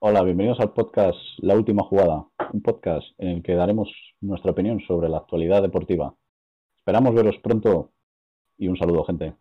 Hola, bienvenidos al podcast La Última Jugada, un podcast en el que daremos nuestra opinión sobre la actualidad deportiva. Esperamos veros pronto y un saludo, gente.